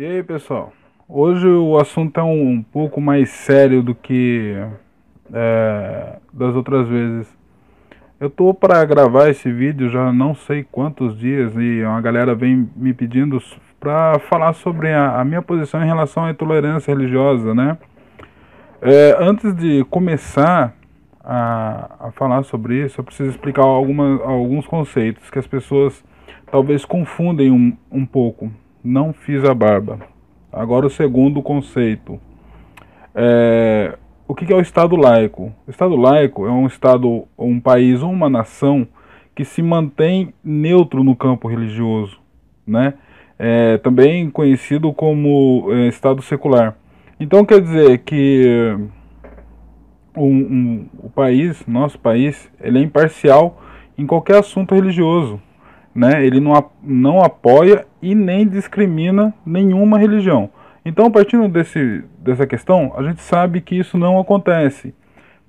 E aí, pessoal? Hoje o assunto é um, pouco mais sério do que é, das outras vezes. Eu tô para gravar esse vídeo já não sei quantos dias e uma galera vem me pedindo para falar sobre a, a, minha posição em relação à intolerância religiosa, né? É, antes de começar a, a, falar sobre isso, eu preciso explicar alguma, alguns conceitos que as pessoas talvez confundem um, um pouco não fiz a barba. Agora o segundo conceito. É, o que é o Estado laico? O Estado laico é um Estado, um país ou uma nação que se mantém neutro no campo religioso, né? É, também conhecido como é, Estado secular. Então quer dizer que um, um, o país, nosso país, ele é imparcial em qualquer assunto religioso né? Ele não, não apoia e nem discrimina nenhuma religião. Então, partindo desse, dessa questão, a gente sabe que isso não acontece,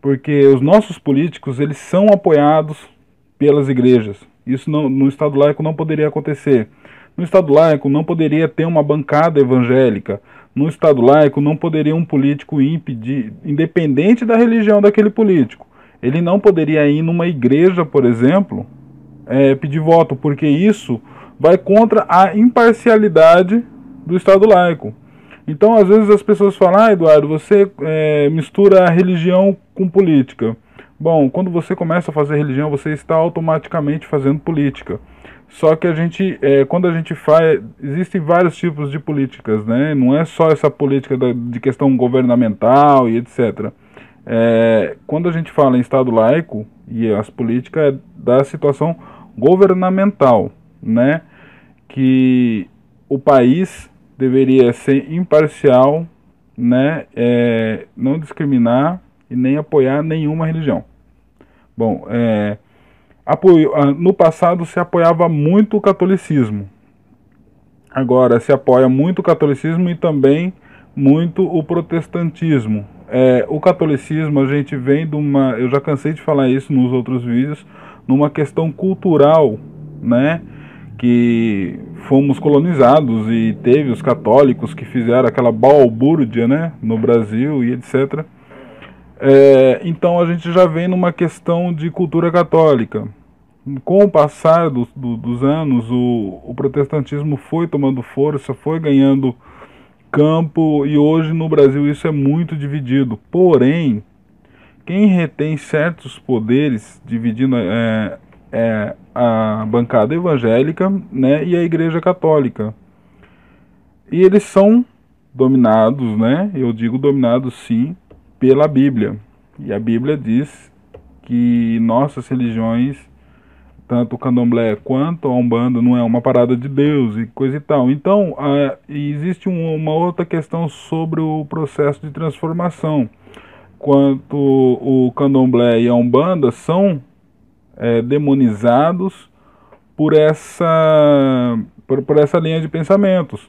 porque os nossos políticos eles são apoiados pelas igrejas. Isso não, no Estado laico não poderia acontecer. No Estado laico não poderia ter uma bancada evangélica. No Estado laico não poderia um político impedir, independente da religião daquele político. Ele não poderia ir numa igreja, por exemplo, é, pedir voto, porque isso vai contra a imparcialidade do Estado laico. Então, às vezes as pessoas falam, ah, Eduardo, você é, mistura religião com política. Bom, quando você começa a fazer religião, você está automaticamente fazendo política. Só que a gente, é, quando a gente faz, existem vários tipos de políticas, né? Não é só essa política da, de questão governamental e etc. É, quando a gente fala em Estado laico e as políticas é da situação governamental, né? Que o país deveria ser imparcial, né? É, não discriminar e nem apoiar nenhuma religião. Bom, é, apoio, ah, no passado se apoiava muito o catolicismo. Agora se apoia muito o catolicismo e também muito o protestantismo. É, o catolicismo a gente vem de uma. Eu já cansei de falar isso nos outros vídeos numa questão cultural, né? Que fomos colonizados e teve os católicos que fizeram aquela balbúrdia, né? No Brasil e etc. É, então a gente já vem numa questão de cultura católica. Com o passar do, do, dos anos, o, o protestantismo foi tomando força, foi ganhando campo e hoje no Brasil isso é muito dividido. Porém, quem retém certos poderes, dividindo é, é a bancada evangélica né, e a igreja católica. E eles são dominados, né? Eu digo dominados sim, pela Bíblia. E a Bíblia diz que nossas religiões, tanto o candomblé quanto a Umbanda, não é uma parada de Deus e coisa e tal. Então, existe um, uma outra questão sobre o processo de transformação quanto o candomblé e a umbanda são é, demonizados por essa, por, por, essa linha de pensamentos.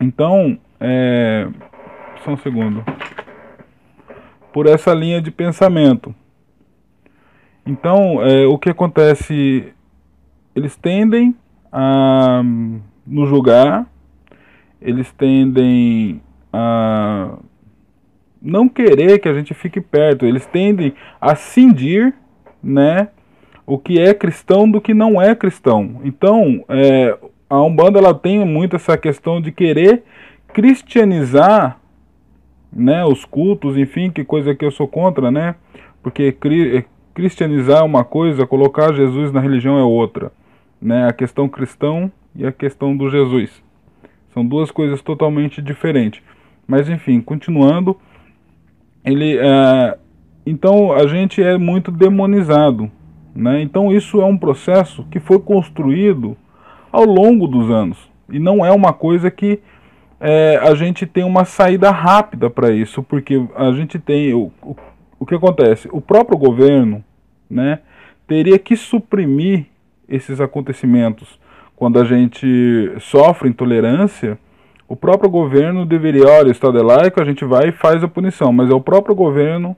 Então, é, só um segundo. Por essa linha de pensamento. Então, é, o que acontece? Eles tendem a nos julgar, eles tendem a não querer que a gente fique perto. Eles tendem a cindir, né, o que é cristão do que não é cristão. Então, é, a Umbanda ela tem muito essa questão de querer cristianizar, né, os cultos, enfim, que coisa que eu sou contra, né? Porque cristianizar é uma coisa, colocar Jesus na religião é outra, né? A questão cristão e a questão do Jesus. São duas coisas totalmente diferentes. Mas enfim, continuando, ele é, então a gente é muito demonizado, né? Então isso é um processo que foi construído ao longo dos anos e não é uma coisa que é, a gente tem uma saída rápida para isso, porque a gente tem o, o, o que acontece, o próprio governo, né, teria que suprimir esses acontecimentos quando a gente sofre intolerância o próprio governo deveria, olha, o Estado é laico, a gente vai e faz a punição, mas é o próprio governo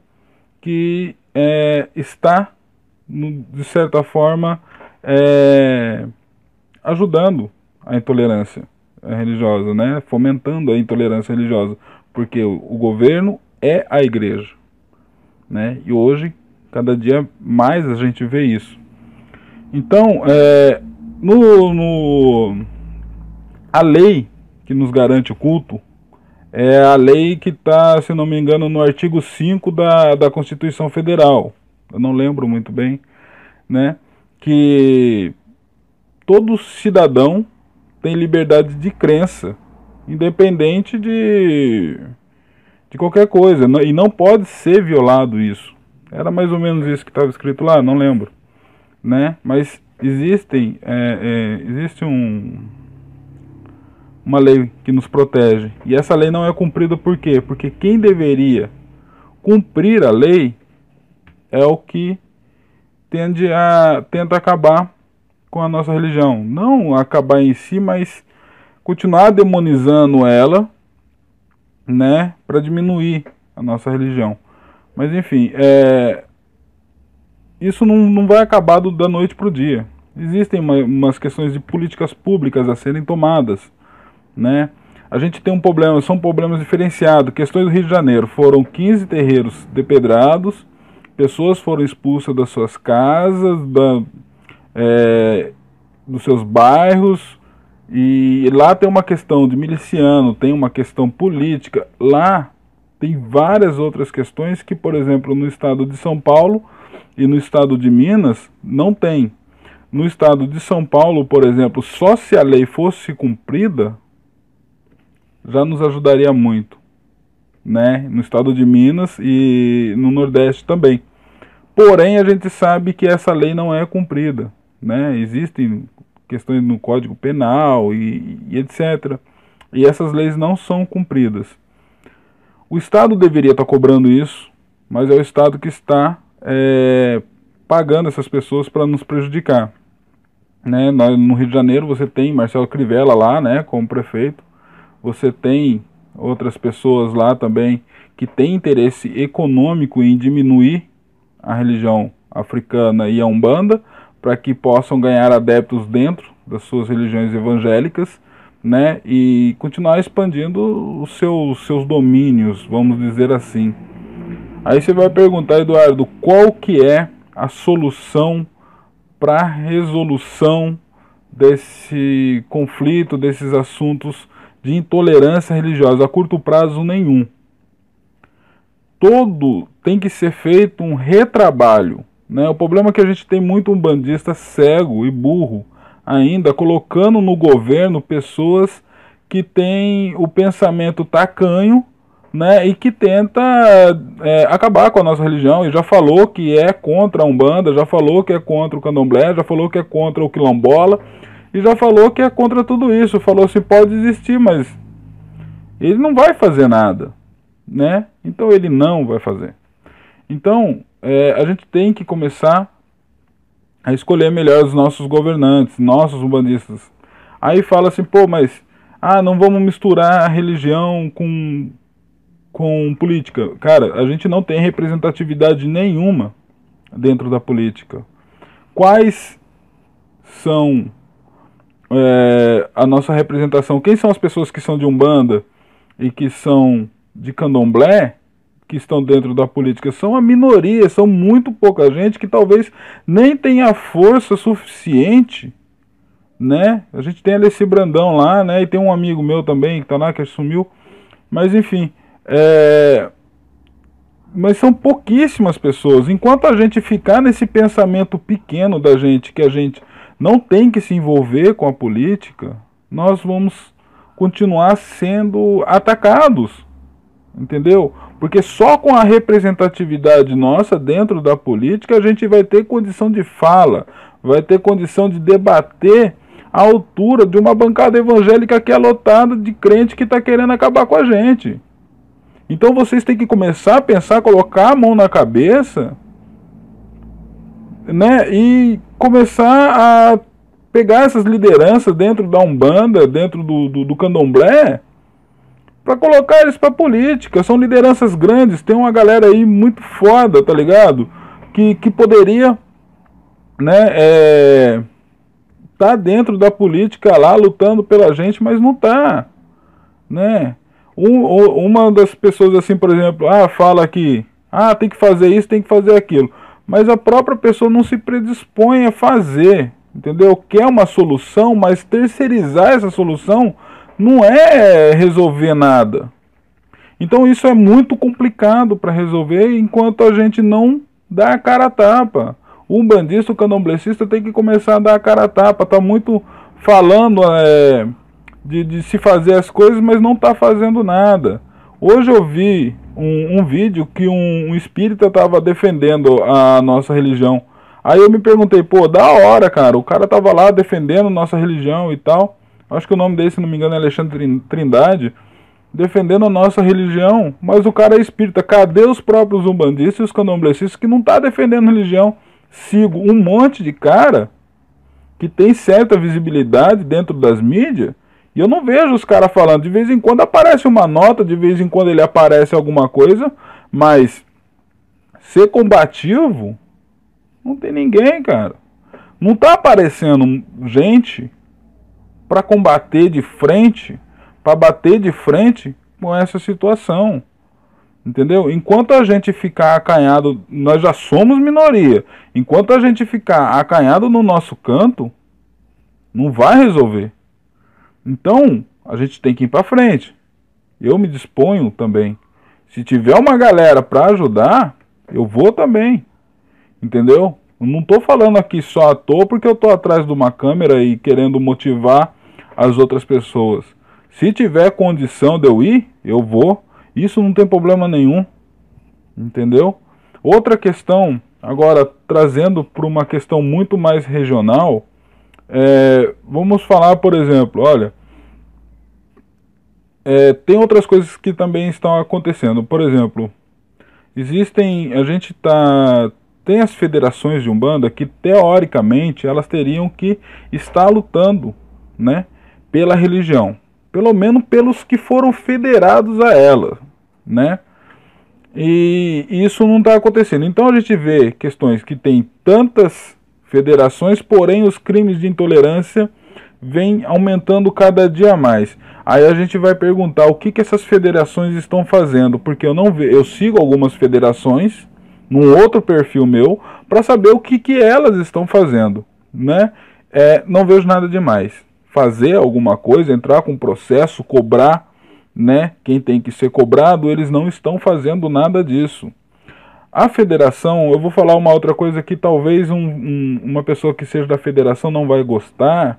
que é, está, de certa forma, é, ajudando a intolerância. religiosa, né? Fomentando a intolerância religiosa, porque o governo é a igreja, né? E hoje, cada dia mais a gente vê isso. Então, é, no, no, a lei que nos garante o culto é a lei que está, se não me engano, no artigo 5 da, da Constituição Federal. Eu não lembro muito bem, né? Que todo cidadão tem liberdade de crença, independente de, de qualquer coisa, e não pode ser violado isso. Era mais ou menos isso que estava escrito lá, não lembro, né? Mas existem, é, é, existe um, uma lei que nos protege. E essa lei não é cumprida por quê? Porque quem deveria cumprir a lei é o que tende a tenta acabar com a nossa religião. Não acabar em si, mas continuar demonizando ela, né, para diminuir a nossa religião. Mas enfim, é, isso não, não vai acabar do, da noite para o dia. Existem uma, umas questões de políticas públicas a serem tomadas né? A gente tem um problema, são problemas diferenciados. Questões do Rio de Janeiro, foram 15 terreiros depedrados, pessoas foram expulsas das suas casas, da, é, dos seus bairros, e lá tem uma questão de miliciano, tem uma questão política. Lá tem várias outras questões que, por exemplo, no estado de São Paulo e no estado de Minas não tem. No estado de São Paulo, por exemplo, só se a lei fosse cumprida, já nos ajudaria muito, né? No estado de Minas e no Nordeste também. Porém, a gente sabe que essa lei não é cumprida, né? Existem questões no Código Penal e, e etc. E essas leis não são cumpridas. O Estado deveria estar cobrando isso, mas é o Estado que está é, pagando essas pessoas para nos prejudicar. Né? No Rio de Janeiro você tem Marcelo Crivella lá, né, como prefeito, você tem outras pessoas lá também que têm interesse econômico em diminuir a religião africana e a Umbanda para que possam ganhar adeptos dentro das suas religiões evangélicas, né, e continuar expandindo os seus, seus domínios, vamos dizer assim. Aí você vai perguntar, Eduardo, qual que é a solução para a resolução desse conflito, desses assuntos de intolerância religiosa a curto prazo nenhum. Todo tem que ser feito um retrabalho. Né? O problema é que a gente tem muito um bandista cego e burro ainda colocando no governo pessoas que têm o pensamento tacanho né, e que tenta é, acabar com a nossa religião e já falou que é contra a Umbanda, já falou que é contra o Candomblé, já falou que é contra o Quilombola, e já falou que é contra tudo isso. Falou se pode existir, mas ele não vai fazer nada, né? Então ele não vai fazer. Então é, a gente tem que começar a escolher melhor os nossos governantes, nossos umbandistas. Aí fala assim, pô, mas ah, não vamos misturar a religião com com política. Cara, a gente não tem representatividade nenhuma dentro da política. Quais são é, a nossa representação. Quem são as pessoas que são de Umbanda e que são de Candomblé, que estão dentro da política? São a minoria, são muito pouca gente que talvez nem tenha força suficiente. Né? A gente tem Alessi Brandão lá, né? E tem um amigo meu também que tá lá, que sumiu. Mas enfim, é... mas são pouquíssimas pessoas. Enquanto a gente ficar nesse pensamento pequeno da gente, que a gente não tem que se envolver com a política, nós vamos continuar sendo atacados. Entendeu? Porque só com a representatividade nossa dentro da política a gente vai ter condição de fala, vai ter condição de debater a altura de uma bancada evangélica que é lotada de crente que está querendo acabar com a gente. Então vocês têm que começar a pensar, colocar a mão na cabeça né, e começar a pegar essas lideranças dentro da Umbanda, dentro do, do, do Candomblé, para colocar eles para política. São lideranças grandes, tem uma galera aí muito foda, tá ligado? Que, que poderia, né, é, tá dentro da política lá lutando pela gente, mas não tá, né? Um, uma das pessoas assim, por exemplo, ah, fala que ah, tem que fazer isso, tem que fazer aquilo, mas a própria pessoa não se predispõe a fazer, entendeu? Quer uma solução, mas terceirizar essa solução não é resolver nada. Então isso é muito complicado para resolver enquanto a gente não dá a cara a tapa. O bandista, o candomblessista tem que começar a dar a cara a tapa. Tá muito falando é, de, de, se fazer as coisas, mas não está fazendo nada. Hoje eu vi um, um vídeo que um, um espírita estava defendendo a nossa religião. Aí eu me perguntei, pô, da hora, cara. O cara tava lá defendendo nossa religião e tal. Acho que o nome dele, se não me engano, é Alexandre Trindade. Defendendo a nossa religião. Mas o cara é espírita. Cadê os próprios umbandistas e os candomblecistas que não tá defendendo religião? sigo um monte de cara que tem certa visibilidade dentro das mídias e eu não vejo os caras falando. De vez em quando aparece uma nota, de vez em quando ele aparece alguma coisa, mas ser combativo não tem ninguém, cara. Não tá aparecendo gente para combater de frente, para bater de frente com essa situação. Entendeu? Enquanto a gente ficar acanhado, nós já somos minoria. Enquanto a gente ficar acanhado no nosso canto, não vai resolver. Então, a gente tem que ir para frente. Eu me disponho também. Se tiver uma galera para ajudar, eu vou também. Entendeu? Eu não estou falando aqui só à toa porque eu estou atrás de uma câmera e querendo motivar as outras pessoas. Se tiver condição de eu ir, eu vou isso não tem problema nenhum. Entendeu? Outra questão, agora trazendo para uma questão muito mais regional, é, vamos falar, por exemplo, olha, é, tem outras coisas que também estão acontecendo. Por exemplo, existem, a gente tá tem as federações de umbanda que teoricamente elas teriam que estar lutando, né, pela religião, pelo menos pelos que foram federados a ela, né? E isso não está acontecendo. Então a gente vê questões que tem tantas federações, porém os crimes de intolerância vêm aumentando cada dia mais. Aí a gente vai perguntar o que, que essas federações estão fazendo, porque eu não vejo, eu sigo algumas federações num outro perfil meu para saber o que, que elas estão fazendo, né? É, não vejo nada demais. Fazer alguma coisa, entrar com processo, cobrar né, quem tem que ser cobrado, eles não estão fazendo nada disso. A federação, eu vou falar uma outra coisa que talvez um, um, uma pessoa que seja da federação não vai gostar,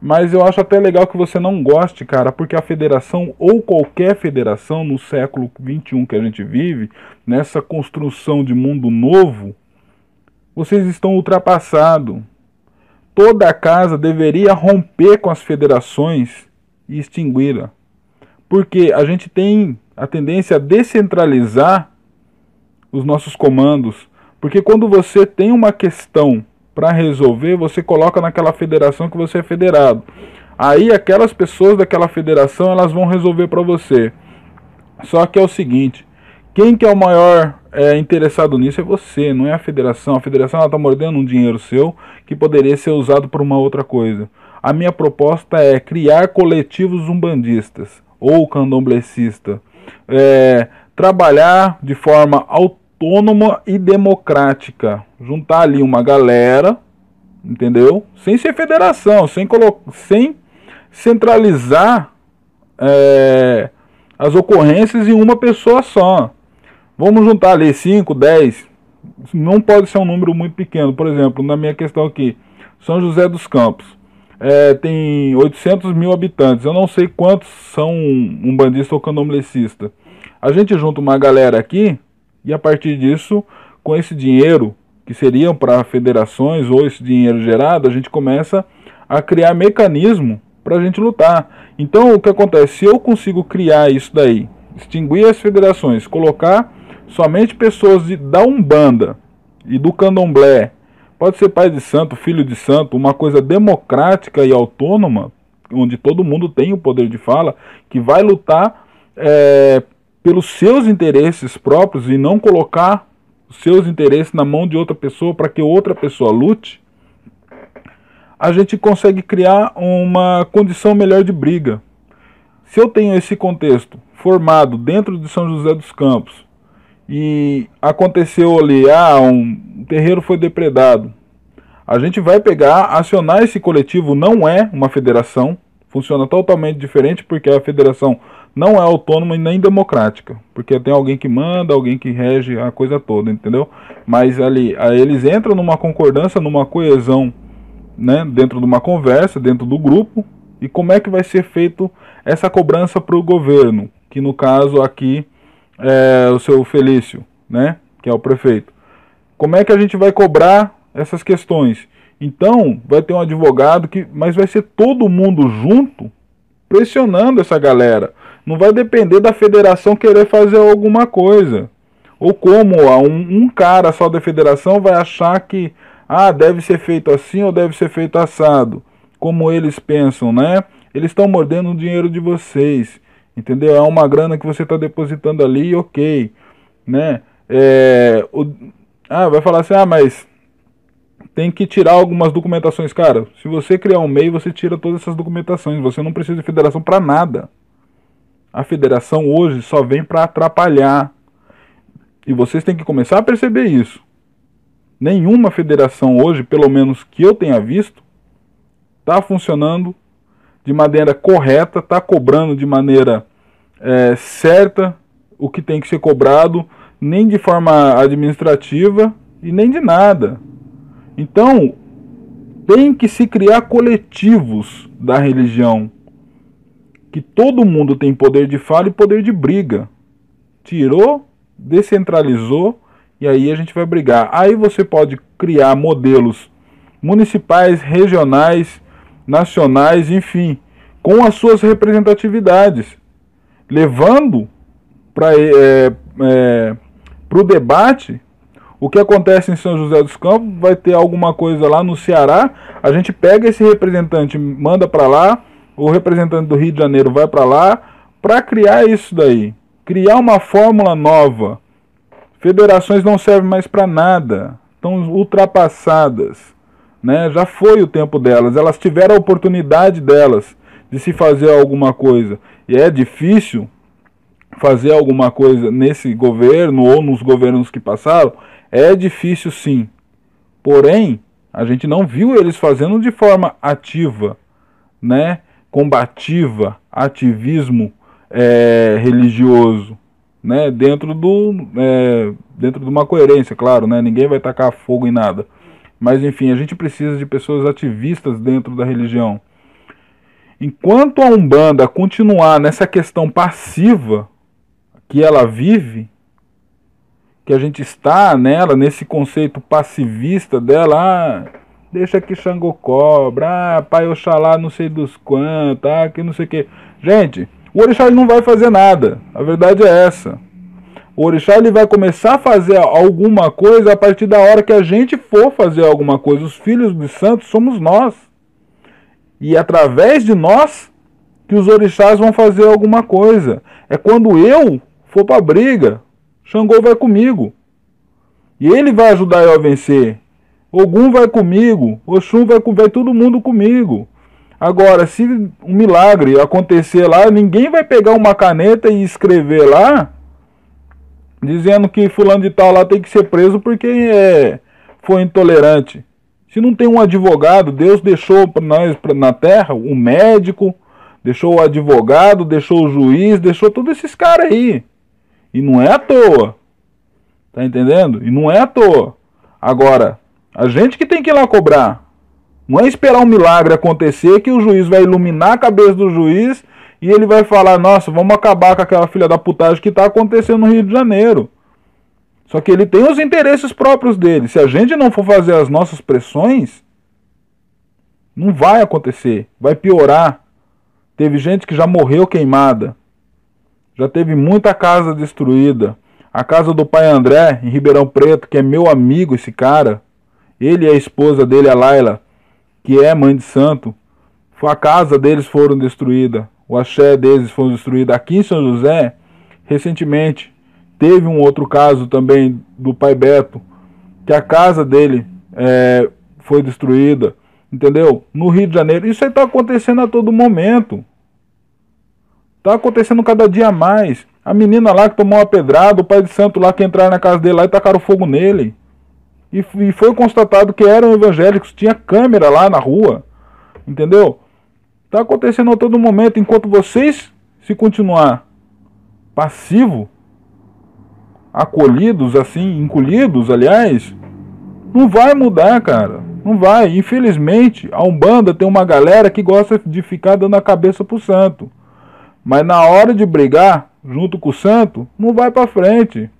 mas eu acho até legal que você não goste, cara, porque a federação ou qualquer federação no século 21 que a gente vive, nessa construção de mundo novo, vocês estão ultrapassados. Toda a casa deveria romper com as federações e extingui-la porque a gente tem a tendência a descentralizar os nossos comandos, porque quando você tem uma questão para resolver, você coloca naquela federação que você é federado. Aí aquelas pessoas daquela federação elas vão resolver para você. Só que é o seguinte, quem que é o maior é, interessado nisso é você, não é a federação. A federação está mordendo um dinheiro seu que poderia ser usado para uma outra coisa. A minha proposta é criar coletivos umbandistas ou candomblessista, é, trabalhar de forma autônoma e democrática, juntar ali uma galera, entendeu? Sem ser federação, sem, sem centralizar é, as ocorrências em uma pessoa só. Vamos juntar ali 5, 10, não pode ser um número muito pequeno. Por exemplo, na minha questão aqui, São José dos Campos é, tem 800 mil habitantes. Eu não sei quantos são um bandista ou candomblessista. A gente junta uma galera aqui e a partir disso, com esse dinheiro que seriam para federações ou esse dinheiro gerado, a gente começa a criar mecanismo para a gente lutar. Então, o que acontece? Se eu consigo criar isso daí, extinguir as federações, colocar somente pessoas de, da Umbanda e do Candomblé Pode ser pai de santo, filho de santo, uma coisa democrática e autônoma, onde todo mundo tem o poder de fala, que vai lutar é, pelos seus interesses próprios e não colocar os seus interesses na mão de outra pessoa para que outra pessoa lute. a gente consegue criar uma condição melhor de briga. Se eu tenho esse contexto formado dentro de São José dos Campos e aconteceu ali, ah, um terreiro foi depredado, a gente vai pegar, acionar esse coletivo, não é uma federação, funciona totalmente diferente porque a federação não é autônoma e nem democrática, porque tem alguém que manda, alguém que rege a coisa toda, entendeu? Mas ali, eles entram numa concordância, numa coesão, né, dentro de uma conversa, dentro do grupo, e como é que vai ser feito essa cobrança para o governo, que no caso aqui é o seu Felício, né, que é o prefeito. Como é que a gente vai cobrar essas questões? Então, vai ter um advogado que, mas vai ser todo mundo junto pressionando essa galera. Não vai depender da federação querer fazer alguma coisa. Ou como um, um cara só da federação vai achar que ah, deve ser feito assim ou deve ser feito assado. Como eles pensam, né? Eles estão mordendo o dinheiro de vocês. Entendeu? É uma grana que você está depositando ali, ok. Né? É, o, ah, vai falar assim, ah, mas tem que tirar algumas documentações. Cara, se você criar um MEI, você tira todas essas documentações. Você não precisa de federação para nada. A federação hoje só vem para atrapalhar. E vocês têm que começar a perceber isso. Nenhuma federação hoje, pelo menos que eu tenha visto, está funcionando de maneira correta, está cobrando de maneira é, certa o que tem que ser cobrado, nem de forma administrativa e nem de nada. Então, tem que se criar coletivos da religião que todo mundo tem poder de fala e poder de briga. Tirou, descentralizou e aí a gente vai brigar. Aí você pode criar modelos municipais, regionais, nacionais, enfim, com as suas representatividades, levando para é, é, o debate o que acontece em São José dos Campos, vai ter alguma coisa lá no Ceará, a gente pega esse representante, manda para lá, o representante do Rio de Janeiro vai para lá para criar isso daí, criar uma fórmula nova. Federações não servem mais para nada, estão ultrapassadas, né? Já foi o tempo delas, elas tiveram a oportunidade delas de se fazer alguma coisa. E é difícil fazer alguma coisa nesse governo ou nos governos que passaram, é difícil sim. Porém, a gente não viu eles fazendo de forma ativa, né? combativa, ativismo é, religioso, né? Dentro do é, dentro de uma coerência, claro, né? Ninguém vai tacar fogo em nada. Mas enfim, a gente precisa de pessoas ativistas dentro da religião. Enquanto a Umbanda continuar nessa questão passiva que ela vive, que a gente está nela, nesse conceito passivista dela, ah, Deixa que Xangô cobra. Ah, pai Oxalá não sei dos quantos. Ah, que não sei o que. Gente, o Orixá não vai fazer nada. A verdade é essa. O Orixá ele vai começar a fazer alguma coisa a partir da hora que a gente for fazer alguma coisa. Os filhos dos santos somos nós. E através de nós que os orixás vão fazer alguma coisa. É quando eu for para briga, Xangô vai comigo. E ele vai ajudar eu a vencer. Ogum vai comigo, Oxum vai, vai todo mundo comigo. Agora, se um milagre acontecer lá, ninguém vai pegar uma caneta e escrever lá, dizendo que fulano de tal lá tem que ser preso porque é, foi intolerante. Se não tem um advogado, Deus deixou para nós na terra um médico, deixou o advogado, deixou o juiz, deixou todos esses caras aí. E não é à toa. Tá entendendo? E não é à toa. Agora, a gente que tem que ir lá cobrar. Não é esperar um milagre acontecer que o juiz vai iluminar a cabeça do juiz e ele vai falar: nossa, vamos acabar com aquela filha da putagem que está acontecendo no Rio de Janeiro. Só que ele tem os interesses próprios dele. Se a gente não for fazer as nossas pressões, não vai acontecer. Vai piorar. Teve gente que já morreu queimada. Já teve muita casa destruída. A casa do pai André, em Ribeirão Preto, que é meu amigo, esse cara. Ele e a esposa dele, a Laila, que é mãe de santo, a casa deles foram destruída, o axé deles foi destruído. Aqui em São José, recentemente, teve um outro caso também do pai Beto, que a casa dele é, foi destruída. entendeu? No Rio de Janeiro. Isso aí está acontecendo a todo momento. Está acontecendo cada dia mais. A menina lá que tomou uma pedrada, o pai de santo lá que entraram na casa dele lá e tacaram fogo nele. E, e foi constatado que eram evangélicos, tinha câmera lá na rua. Entendeu? Está acontecendo a todo momento. Enquanto vocês se continuar passivo, acolhidos assim, encolhidos, aliás, não vai mudar, cara. Não vai. Infelizmente, a Umbanda tem uma galera que gosta de ficar dando a cabeça pro santo. Mas na hora de brigar junto com o santo, não vai para frente.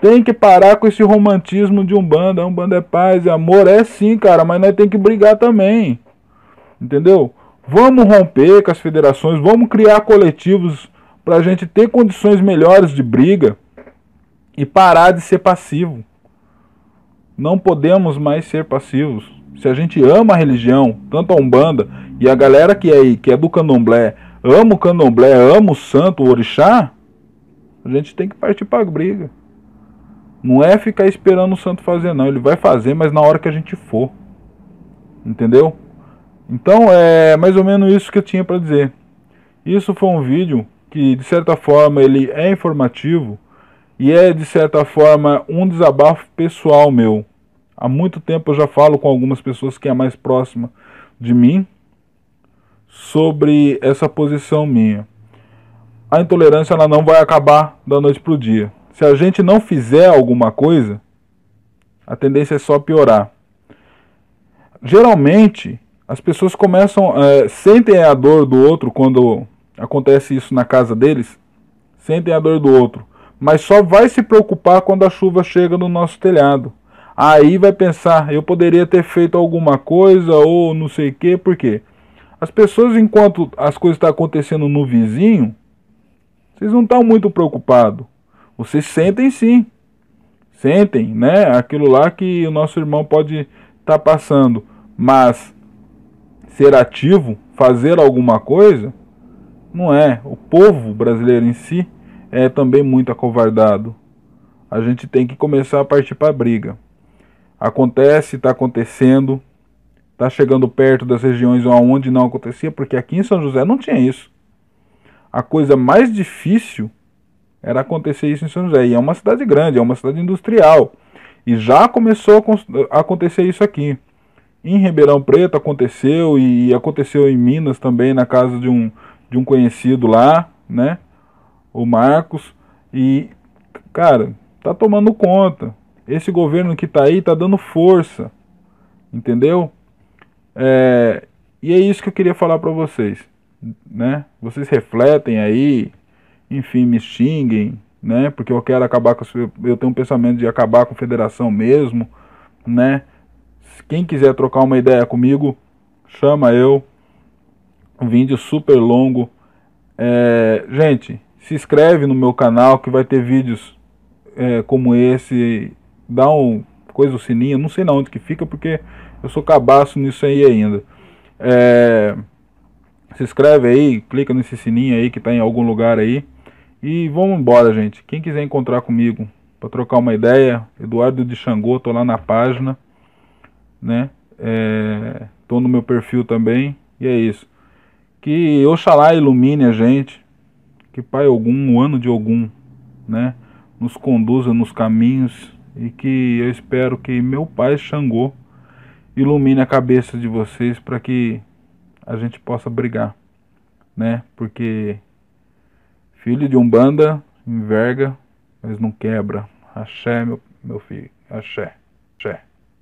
Tem que parar com esse romantismo de Umbanda. Umbanda é paz, é amor. É sim, cara, mas nós tem que brigar também. Entendeu? Vamos romper com as federações, vamos criar coletivos para a gente ter condições melhores de briga e parar de ser passivo. Não podemos mais ser passivos. Se a gente ama a religião, tanto a Umbanda e a galera que é aí, que é do Candomblé, ama o Candomblé, ama o santo, o orixá, a gente tem que partir para a briga. Não é ficar esperando o santo fazer não, ele vai fazer, mas na hora que a gente for. Entendeu? Então é mais ou menos isso que eu tinha para dizer. Isso foi um vídeo que de certa forma ele é informativo e é de certa forma um desabafo pessoal meu. Há muito tempo eu já falo com algumas pessoas que é mais próxima de mim sobre essa posição minha. A intolerância ela não vai acabar da noite para o dia. Se a gente não fizer alguma coisa, a tendência é só piorar. Geralmente, as pessoas começam, é, sentem a dor do outro quando acontece isso na casa deles, sentem a dor do outro, mas só vai se preocupar quando a chuva chega no nosso telhado. Aí vai pensar, eu poderia ter feito alguma coisa ou não sei o que, por quê? As pessoas, enquanto as coisas estão acontecendo no vizinho, vocês não estão muito preocupados. Vocês sentem sim. Sentem, né? Aquilo lá que o nosso irmão pode estar tá passando. Mas ser ativo, fazer alguma coisa, não é. O povo brasileiro em si é também muito acovardado. A gente tem que começar a partir para a briga. Acontece, está acontecendo, está chegando perto das regiões onde não acontecia, porque aqui em São José não tinha isso. A coisa mais difícil era acontecer isso em São José. E é uma cidade grande, é uma cidade industrial. E já começou a acontecer isso aqui. Em Ribeirão Preto aconteceu e aconteceu em Minas também, na casa de um, de um conhecido lá, né? O Marcos. E, cara, tá tomando conta. Esse governo que tá aí tá dando força. Entendeu? É, e é isso que eu queria falar para vocês, né? Vocês refletem aí, enfim, me xinguem, né? Porque eu quero acabar com eu tenho um pensamento de acabar com a federação mesmo, né? Quem quiser trocar uma ideia comigo, chama eu. Um vídeo super longo. É, gente, se inscreve no meu canal que vai ter vídeos é, como esse. Dá um coisa o sininho, não sei na onde que fica porque eu sou cabaço nisso aí ainda. É, se inscreve aí, clica nesse sininho aí que está em algum lugar aí. E vamos embora, gente. Quem quiser encontrar comigo para trocar uma ideia, Eduardo de Xangô, tô lá na página né? É, tô no meu perfil também e é isso. Que Oxalá ilumine a gente, que Pai algum, o ano de algum, né? Nos conduza nos caminhos e que eu espero que meu Pai Xangô ilumine a cabeça de vocês para que a gente possa brigar, né? Porque filho de Umbanda enverga, mas não quebra. Axé, meu, meu filho, axé, axé.